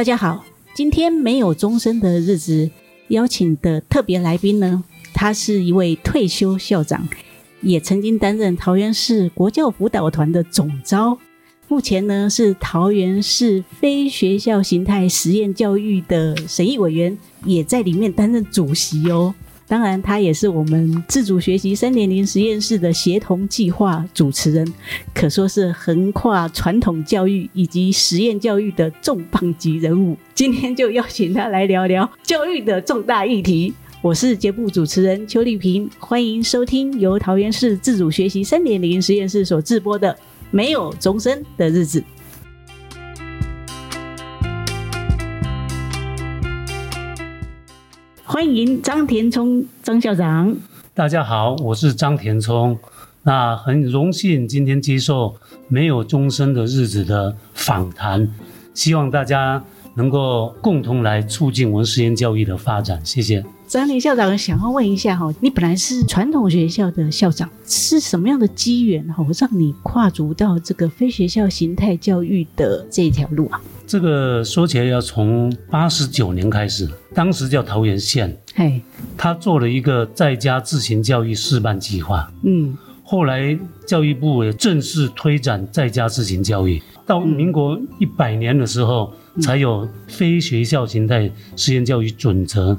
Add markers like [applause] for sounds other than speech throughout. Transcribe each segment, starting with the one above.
大家好，今天没有终身的日子，邀请的特别来宾呢，他是一位退休校长，也曾经担任桃园市国教辅导团的总招，目前呢是桃园市非学校形态实验教育的审议委员，也在里面担任主席哦。当然，他也是我们自主学习三点零实验室的协同计划主持人，可说是横跨传统教育以及实验教育的重磅级人物。今天就邀请他来聊聊教育的重大议题。我是节目主持人邱丽萍，欢迎收听由桃园市自主学习三点零实验室所制播的《没有终身的日子》。欢迎张田聪张校长。大家好，我是张田聪。那很荣幸今天接受没有钟声的日子的访谈，希望大家能够共同来促进我们实验教育的发展。谢谢。张田校长，想要问一下哈，你本来是传统学校的校长，是什么样的机缘哈，让你跨足到这个非学校形态教育的这一条路啊？这个说起来要从八十九年开始，当时叫桃园县，嘿，他做了一个在家自行教育示范计划，嗯，后来教育部也正式推展在家自行教育，到民国一百年的时候，才有非学校形态实验教育准则。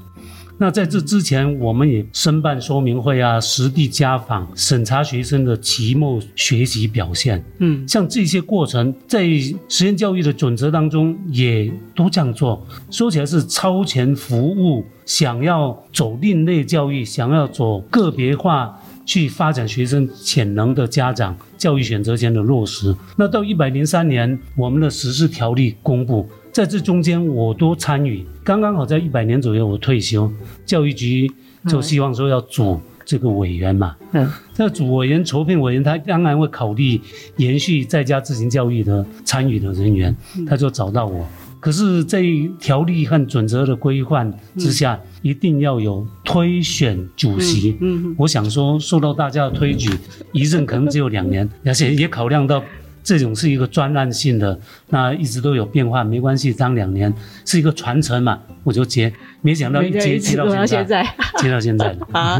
那在这之前，我们也申办说明会啊，实地家访，审查学生的期末学习表现。嗯，像这些过程，在实验教育的准则当中，也都这样做。说起来是超前服务，想要走另类教育，想要走个别化去发展学生潜能的家长，教育选择权的落实。那到一百零三年，我们的实施条例公布。在这中间，我都参与。刚刚好在一百年左右，我退休，教育局就希望说要组这个委员嘛。嗯，这组委员、筹聘委员，他当然会考虑延续在家自行教育的参与的人员，他就找到我。可是，在条例和准则的规范之下，一定要有推选主席。嗯，我想说，受到大家的推举，一任可能只有两年，而且也考量到。这种是一个专案性的，那一直都有变化，没关系，当两年是一个传承嘛，我就接，没想到一接接到现在，接到现在。好，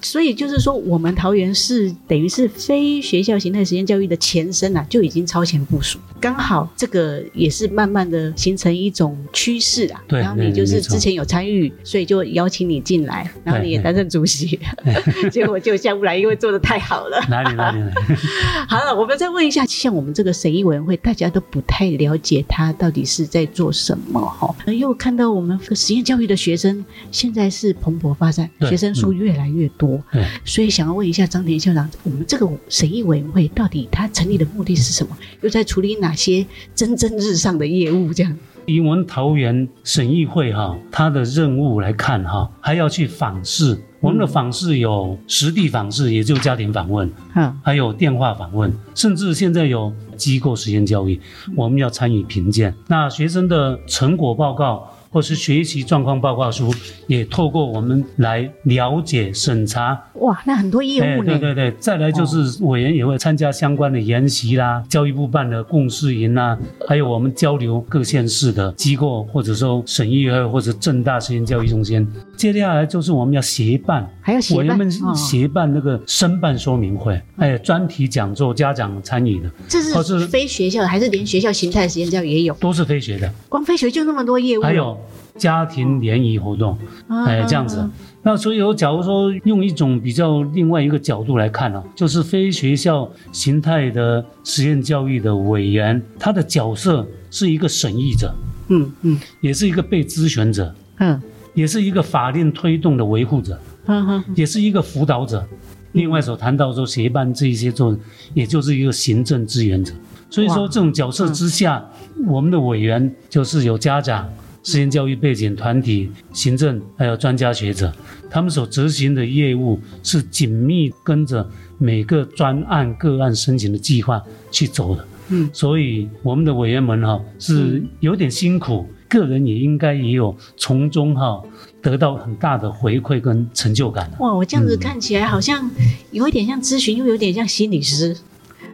所以就是说，我们桃园市等于是非学校形态实验教育的前身啊，就已经超前部署，刚好这个也是慢慢的形成一种趋势啊。对，然后你就是之前有参与，所以就邀请你进来，然后你也担任主席，[laughs] 结果就下不来，因为做的太好了。哪里哪里？[laughs] 好了，我们再问一下。像我们这个审议委员会，大家都不太了解他到底是在做什么哈。又看到我们实验教育的学生现在是蓬勃发展，学生数越来越多，对，所以想要问一下张田校长，我们这个审议委员会到底它成立的目的是什么？又在处理哪些蒸蒸日上的业务？这样。以我们桃园审议会哈，它的任务来看哈，还要去访视。我们的访视有实地访视，也就家庭访问，嗯，还有电话访问，甚至现在有机构实验教育，我们要参与评鉴。那学生的成果报告。或是学习状况报告书，也透过我们来了解审查。哇，那很多业务呢？对对对，再来就是委员也会参加相关的研习啦，教育部办的共识营啦，还有我们交流各县市的机构，或者说省议会或者正大实验教育中心。接下来就是我们要协办，还要协办，委员们协办那个申办说明会，还有专题讲座，家长参与的。这是非学校的，还是连学校形态实验教育也有？都是非学的。光非学就那么多业务。还有。家庭联谊活动，哎，这样子。那所以，我假如说用一种比较另外一个角度来看啊，就是非学校形态的实验教育的委员，他的角色是一个审议者，嗯嗯，也是一个被咨询者，嗯，也是一个法令推动的维护者，嗯哼，也是一个辅导者。另外所谈到说协办这一些作用，也就是一个行政支援者。所以说，这种角色之下，我们的委员就是有家长。实验教育背景团体、行政还有专家学者，他们所执行的业务是紧密跟着每个专案个案申请的计划去走的。嗯，所以我们的委员们哈是有点辛苦，个人也应该也有从中哈得到很大的回馈跟成就感。哇，我这样子看起来好像有一点像咨询，又有点像心理师。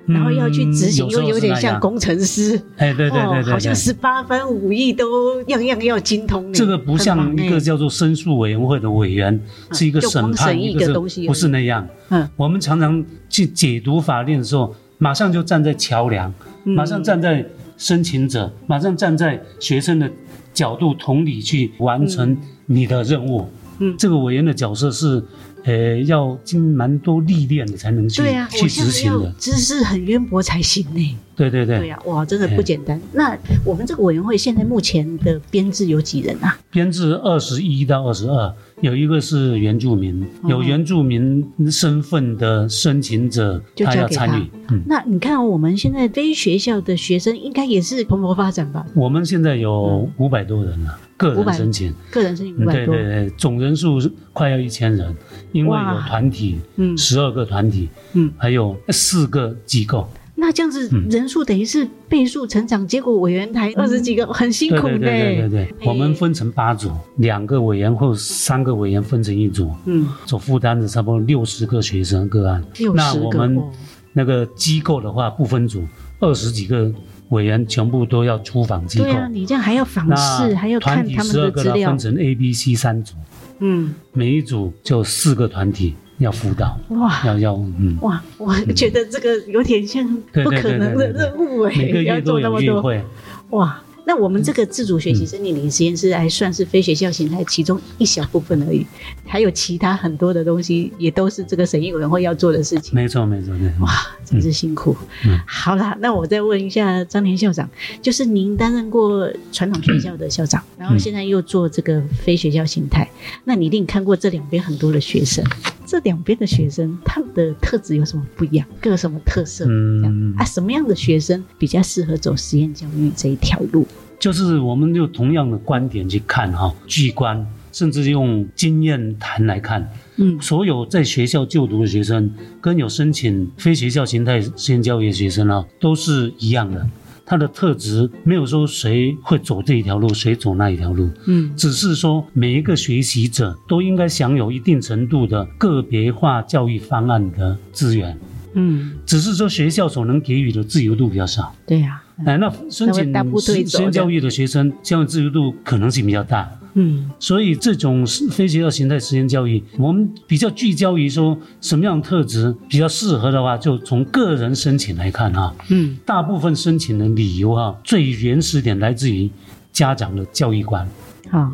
然后要去执行，又有点像工程师。哎，对对对对，好像十八般武艺都样样要精通。这个不像一个叫做申诉委员会的委员，是一个审判一个东西，不是那样。嗯，我们常常去解读法令的时候，马上就站在桥梁，马上站在申请者，马上站在学生的角度，同理去完成你的任务。嗯，这个委员的角色是。呃，要经蛮多历练的才能去对、啊、去执行的，知识很渊博才行呢。对对对，对呀、啊，哇，真的不简单。那我们这个委员会现在目前的编制有几人啊？编制二十一到二十二，有一个是原住民，哦、有原住民身份的申请者，他要参与。嗯，那你看我们现在非学校的学生应该也是蓬勃发展吧？我们现在有五百多人了。嗯个人申请，个人申请五百多，对对对，总人数快要一千人，因为有团体，嗯，十二个团体，嗯，还有四个机构。那这样子人数等于是倍数成长，结果委员台二十几个，很辛苦的。对对对对，我们分成八组，两个委员或三个委员分成一组，嗯，所负担的差不多六十个学生个案。那我们那个机构的话不分组，二十几个。委员全部都要出访机构，对啊，你这样还要访视，还要看他们的资料。分成 A、B、C 三组，嗯，每一组就四个团体要辅导，哇，要要，嗯，哇，我觉得这个有点像不可能的任务哎，每个月都有月会，哇。那我们这个自主学习生命灵实验室还算是非学校形态其中一小部分而已，还有其他很多的东西也都是这个审议委员会要做的事情。没错，没错，对。哇，真是辛苦。嗯，好啦，那我再问一下张田校长，就是您担任过传统学校的校长，然后现在又做这个非学校形态，那你一定看过这两边很多的学生，这两边的学生他们的特质有什么不一样？各有什么特色？嗯啊，什么样的学生比较适合走实验教育这一条路？就是我们用同样的观点去看哈，巨观，甚至用经验谈来看，嗯，所有在学校就读的学生跟有申请非学校形态实验教育的学生啊，都是一样的，他的特质没有说谁会走这一条路，谁走那一条路，嗯，只是说每一个学习者都应该享有一定程度的个别化教育方案的资源，嗯，只是说学校所能给予的自由度比较少，对呀。哎，那申请实验教育的学生，相对自由度可能性比较大。嗯，所以这种非学校形态实验教育，我们比较聚焦于说什么样的特质比较适合的话，就从个人申请来看哈。嗯，大部分申请的理由哈，最原始点来自于家长的教育观。啊，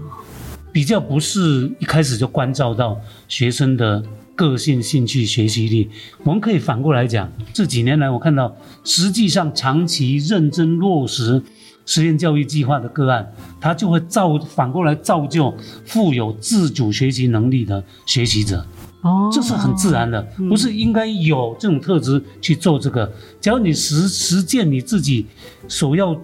比较不是一开始就关照到学生的。个性、兴趣、学习力，我们可以反过来讲。这几年来，我看到实际上长期认真落实实验教育计划的个案，他就会造反过来造就富有自主学习能力的学习者。哦，这是很自然的，不是应该有这种特质去做这个。只要你实实践你自己所要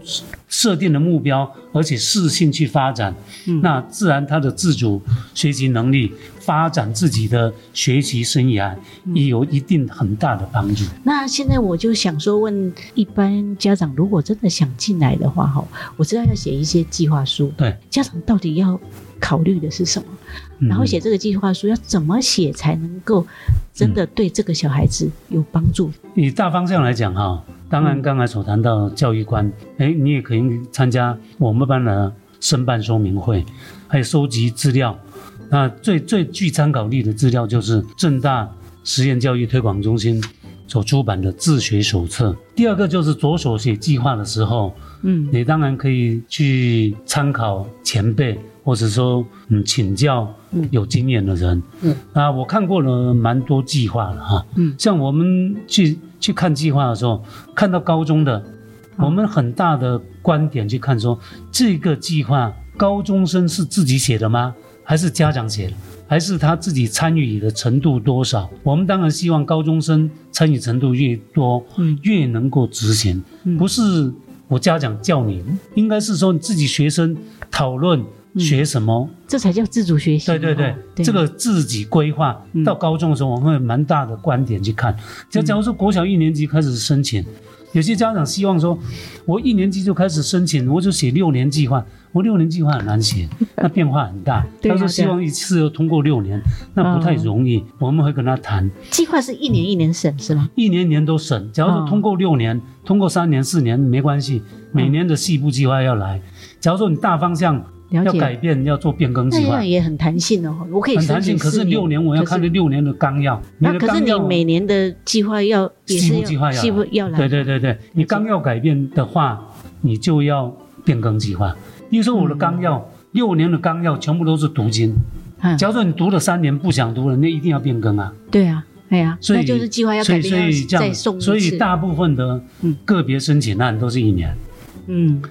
设定的目标，而且适性去发展，那自然他的自主学习能力、发展自己的学习生涯也有一定很大的帮助。那现在我就想说，问一般家长，如果真的想进来的话，哈，我知道要写一些计划书，对，家长到底要考虑的是什么？然后写这个计划书要怎么写才能够真的对这个小孩子有帮助？以大方向来讲哈，当然刚才所谈到教育观，哎，你也可以参加我们班的申办说明会，还有收集资料。那最最具参考力的资料就是正大实验教育推广中心所出版的自学手册。第二个就是着手写计划的时候，嗯，你当然可以去参考前辈。或者说，嗯，请教有经验的人，嗯，啊，我看过了蛮多计划了哈，嗯，像我们去去看计划的时候，看到高中的，我们很大的观点去看说，这个计划高中生是自己写的吗？还是家长写的？还是他自己参与的程度多少？我们当然希望高中生参与程度越多，嗯，越能够执行，不是我家长叫你，应该是说你自己学生讨论。学什么、嗯，这才叫自主学习。对对对，对这个自己规划。到高中的时候，我们会蛮大的观点去看。就假如说国小一年级开始申请，有些家长希望说，我一年级就开始申请，我就写六年计划。我六年计划很难写，[laughs] 那变化很大。他说希望一次要通过六年，那不太容易。我们会跟他谈。计划是一年一年审是吗？一年一年都审。假如说通过六年，通过三年、四年没关系，每年的细部计划要来。假如说你大方向要改变，要做变更计划，那也很弹性哦。我可以很弹性，可是六年我要看这六年的纲要。那可是你每年的计划要也是计划要细部要来。对对对对，你纲要改变的话，你就要变更计划。比如说我的纲要，嗯、六年的纲要全部都是读经。嗯、假如说你读了三年不想读了，那一定要变更啊。对啊，对啊，所以就是计划要改变，所以这样。所以大部分的个别申请案都是一年。嗯，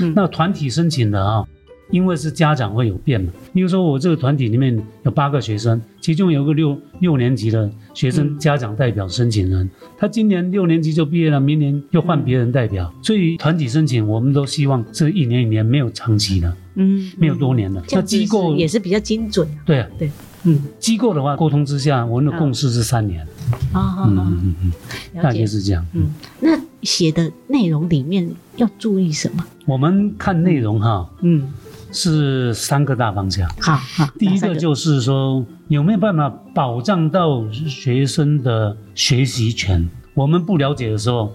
嗯那团体申请的啊、哦。因为是家长会有变嘛，比如说我这个团体里面有八个学生，其中有个六六年级的学生家长代表申请人，嗯、他今年六年级就毕业了，明年又换别人代表，嗯、所以团体申请我们都希望是一年一年没有长期的，嗯，没有多年的。嗯、那机构也是比较精准、啊。对啊，对，嗯，机构的话沟通之下，我们的共识是三年。啊，嗯嗯嗯嗯，大概是这样。嗯，那写的内容里面要注意什么？我们看内容哈，嗯。是三个大方向。好，好，第一个就是说有没有办法保障到学生的学习权？我们不了解的时候，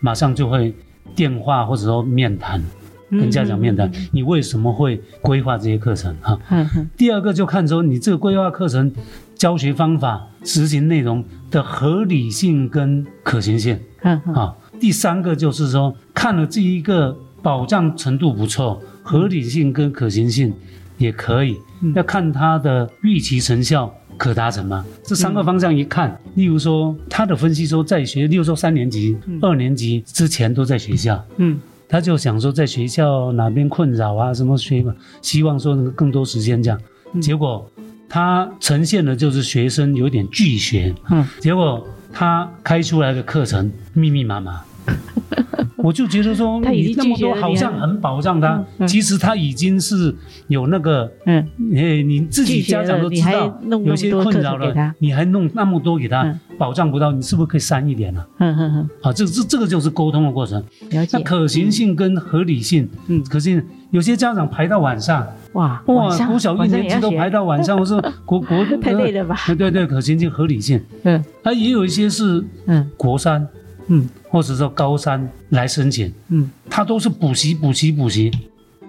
马上就会电话或者说面谈，跟家长面谈，你为什么会规划这些课程？哈，嗯，嗯第二个就看说你这个规划课程教学方法、执行内容的合理性跟可行性。嗯，好。第三个就是说看了这一个保障程度不错。合理性跟可行性也可以，嗯、要看他的预期成效可达成吗？嗯、这三个方向一看，例如说他的分析说在学，例如说三年级、嗯、二年级之前都在学校，嗯，他就想说在学校哪边困扰啊，什么学嘛，希望说能够更多时间这样，嗯、结果他呈现的就是学生有点拒学，嗯，结果他开出来的课程密密麻麻。[laughs] 我就觉得说，你那么多好像很保障他，其实他已经是有那个，嗯，哎，你自己家长都知道，有些困扰了，你还弄那么多给他，保障不到，你是不是可以删一点呢？嗯嗯嗯。好，这这这个就是沟通的过程。那可行性跟合理性，嗯，可是有些家长排到晚上，哇哇，国小一年级都排到晚上，我说 [laughs] 国国太累了吧？对对，可行性合理性，嗯，他也有一些是，嗯，国三。嗯，或者说高三来申请，嗯，他都是补习补习补习，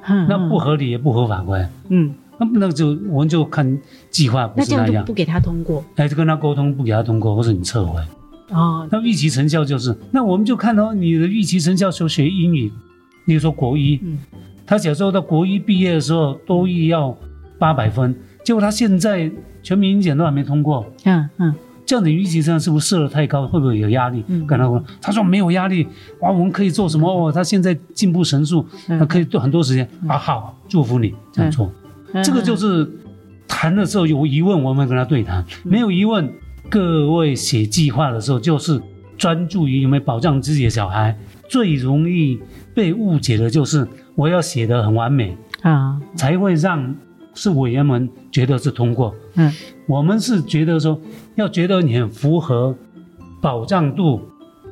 嗯，那不合理也不合法规，嗯，那那就我们就看计划不是那样，那这样不给他通过，哎，就跟他沟通不给他通过，或者你撤回，哦，那预期成效就是，那我们就看到你的预期成效说学英语，比如说国一，嗯，他小时候到国一毕业的时候多一要八百分，结果他现在全民英检都还没通过，嗯嗯。这样的预期上是不是设的太高？会不会有压力？嗯，跟他说，他说没有压力，哇，我们可以做什么？哦，他现在进步神速，他可以做很多时间啊。好，祝福你这样做。这个就是谈的时候有疑问，我们跟他对谈；没有疑问，各位写计划的时候就是专注于有没有保障自己的小孩。最容易被误解的就是我要写得很完美啊，才会让。是委员们觉得是通过，嗯，我们是觉得说要觉得你很符合保障度、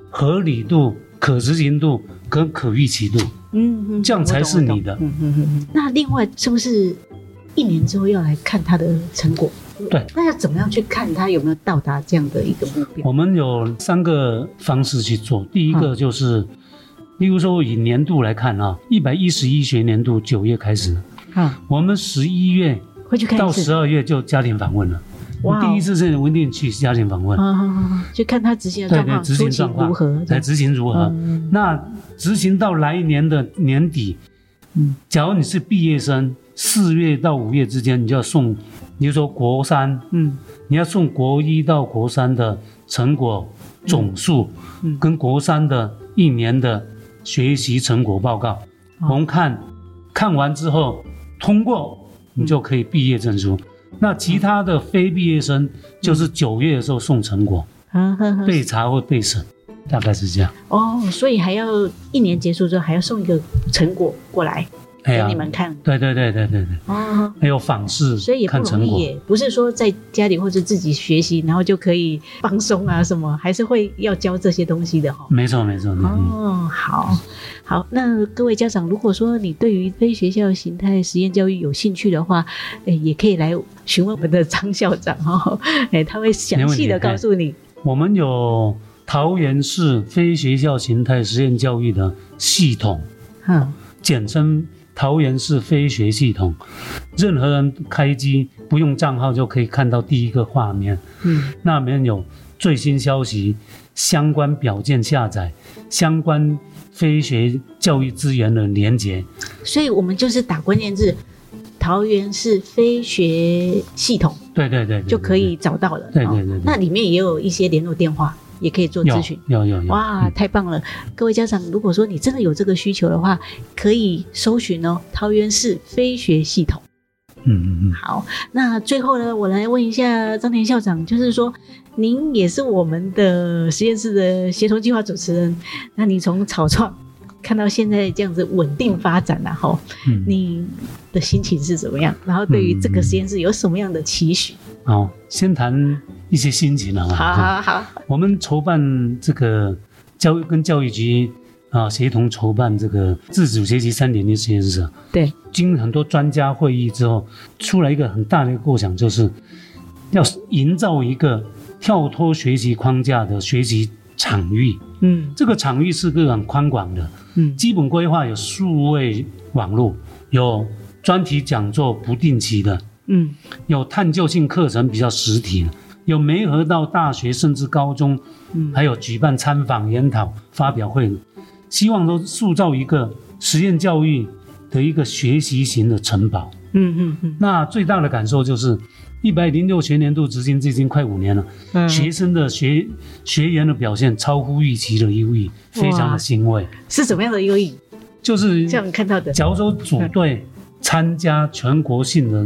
合理度、可执行度跟可预期度，嗯嗯，这样才是你的，嗯嗯嗯。那另外是不是一年之后要来看他的成果？对，那要怎么样去看他有没有到达这样的一个目标？我们有三个方式去做，第一个就是，嗯、例如说以年度来看啊，一百一十一学年度九月开始。嗯，我们十一月到十二月就家庭访问了。我第一次是稳定去家庭访问，就看他执行的状况，对对，执行状况如何，来执行如何。那执行到来年的年底，嗯，假如你是毕业生，四月到五月之间，你就要送，你就说国三，嗯，你要送国一到国三的成果总数，嗯，跟国三的一年的学习成果报告，我们看看完之后。通过你就可以毕业证书，那其他的非毕业生就是九月的时候送成果，备查或备审，大概是这样。哦，所以还要一年结束之后还要送一个成果过来。给你们看。对对对对对对。哦，还有访视，所以也不容易耶，不是说在家里或者自己学习，然后就可以放松啊什么，还是会要教这些东西的哈。没错没错。哦，好，好，那各位家长，如果说你对于非学校形态实验教育有兴趣的话，诶，也可以来询问我们的张校长哈，诶，他会详细的告诉你。我们有桃园市非学校形态实验教育的系统，嗯，简称桃园市飞学系统。任何人开机不用账号就可以看到第一个画面，嗯，那里面有最新消息、相关表件下载、相关飞学教育资源的连接。所以我们就是打关键字。桃园市飞学系统，对对对，就可以找到了。对对对，那里面也有一些联络电话，也可以做咨询。有有有，哇，太棒了！各位家长，如果说你真的有这个需求的话，可以搜寻哦，桃园市非学系统。嗯嗯嗯。好，那最后呢，我来问一下张田校长，就是说，您也是我们的实验室的协同计划主持人，那你从草创。看到现在这样子稳定发展然后，嗯，你的心情是怎么样？然后对于这个实验室有什么样的期许？哦，先谈一些心情啊。好好好，我们筹办这个教育跟教育局啊协同筹办这个自主学习三点零实验室。对，经很多专家会议之后，出来一个很大的一个构想，就是要营造一个跳脱学习框架的学习场域。嗯，这个场域是个很宽广的。嗯，基本规划有数位网络，有专题讲座不定期的，嗯，有探究性课程比较实体的，有媒合到大学甚至高中，嗯，还有举办参访研讨发表会，希望都塑造一个实验教育的一个学习型的城堡。嗯嗯嗯。那最大的感受就是。一百零六学年度至今，至今快五年了。嗯，学生的学学员的表现超乎预期的优异，非常的欣慰。是什么样的优异？就是这样看到的。假如说组队参加全国性的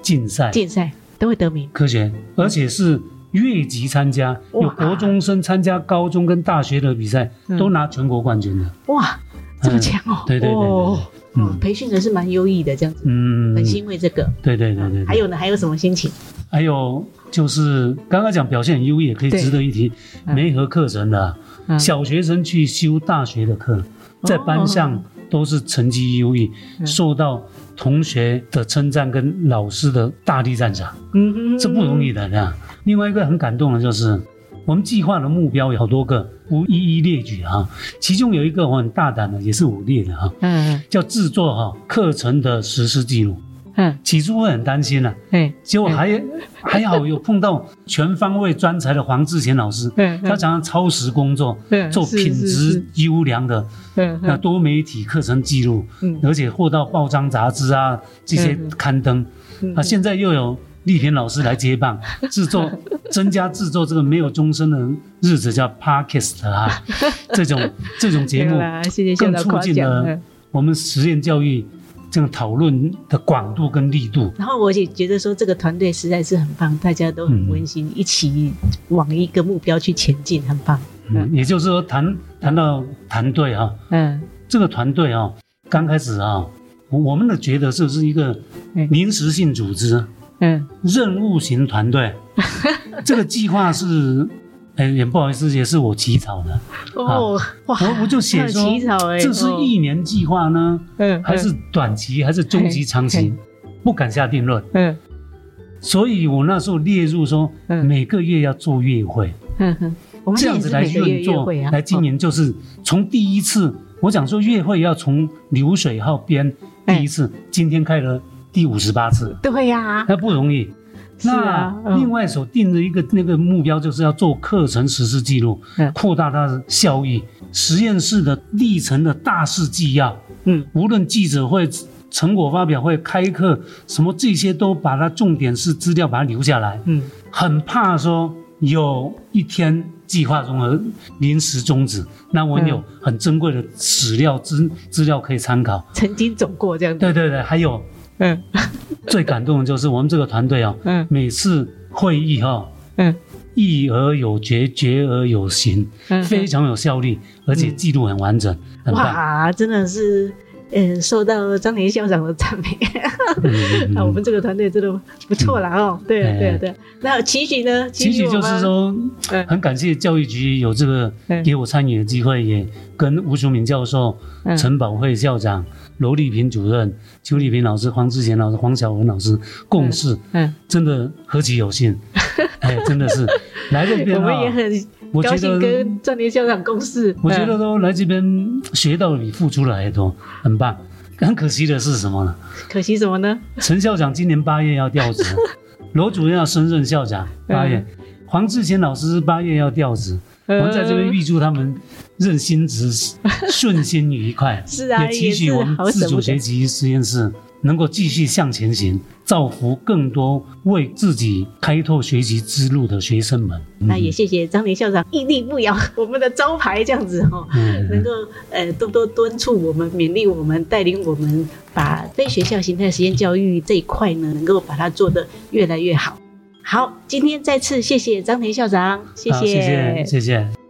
竞赛，竞赛都会得名。科学，而且是越级参加，有国中生参加高中跟大学的比赛，都拿全国冠军的。哇，这么强哦！对对对。嗯，培训的是蛮优异的，这样子，嗯，很欣慰这个。对对对对。还有呢？还有什么心情？还有就是刚刚讲表现很优异，也可以值得一提。梅河课程的小学生去修大学的课，在班上都是成绩优异，受到同学的称赞跟老师的大力赞赏。嗯，这不容易的，这样。另外一个很感动的就是。我们计划的目标有好多个，不一一列举哈。其中有一个我很大胆的，也是我列的哈，嗯，叫制作哈课程的实施记录。嗯，起初会很担心呐，嗯，结果还 [laughs] 还好有碰到全方位专才的黄志贤老师，嗯，他常常超时工作，嗯，做品质优良的，嗯，那多媒体课程记录，嗯，而且获到报章杂志啊这些刊登，啊，现在又有。丽萍老师来接棒，[laughs] 制作增加制作这个没有钟声的日子叫 Podcast 啊，[laughs] 这种这种节目更促进了我们实验教育这个讨论的广度跟力度。然后我也觉得说这个团队实在是很棒，大家都很温馨，一起往一个目标去前进，很棒。嗯，也就是说谈谈到团队哈，嗯，这个团队啊，刚开始啊，我我们的觉得是不是一个临时性组织？嗯，任务型团队，[laughs] 这个计划是，哎，也不好意思，也是我起草的。哦，哇，我我就写说，起草哎，这是一年计划呢，嗯，还是短期，还是中期、长期，不敢下定论。嗯，所以我那时候列入说，每个月要做月会，嗯哼，这样子来运作，来经营，就是从第一次，我讲说月会要从流水号编第一次，今天开了。第五十八次，对呀，那不容易。那另外所定的一个那个目标，就是要做课程实施记录，扩大它的效益。实验室的历程的大事纪要，嗯，无论记者会、成果发表会、开课什么这些，都把它重点是资料把它留下来。嗯，很怕说有一天计划中的临时终止，那我有很珍贵的史料资资料可以参考。曾经走过这样子。对对对，还有。嗯，[laughs] 最感动的就是我们这个团队啊，嗯，每次会议哈，嗯，议而有决，决而有行，嗯，非常有效率，而且记录很完整，很棒。哇，真的是呃，受到张田校长的赞美，那、嗯、我们这个团队真的不错啦哦。对啊，对啊，对。啊。那期许呢？期许就是说，很感谢教育局有这个给我参与的机会，也跟吴淑敏教授、陈宝慧校长、罗丽萍主任、邱丽萍老师、黄志贤老师、黄晓文老师共事，嗯，真的何其有幸，哎，真的是。来这边 [laughs] 我们也很。我觉得跟张田校长共事，我觉得都来这边学到比付出来的多，很棒。很可惜的是什么呢？可惜什么呢？陈校长今年八月要调职，[laughs] 罗主任要升任校长，八月。嗯、黄志贤老师八月要调职，嗯、我们在这边预祝他们任新职 [laughs] 顺心愉快。是啊，也期许我们自主学习实验室。能够继续向前行，造福更多为自己开拓学习之路的学生们。嗯、那也谢谢张田校长屹立不摇，[laughs] 我们的招牌这样子哈，嗯、能够呃多多敦促我们、勉励我们、带领我们，把非学校形态实验教育这一块呢，能够把它做得越来越好。好，今天再次谢谢张田校长，谢谢，谢谢，谢谢。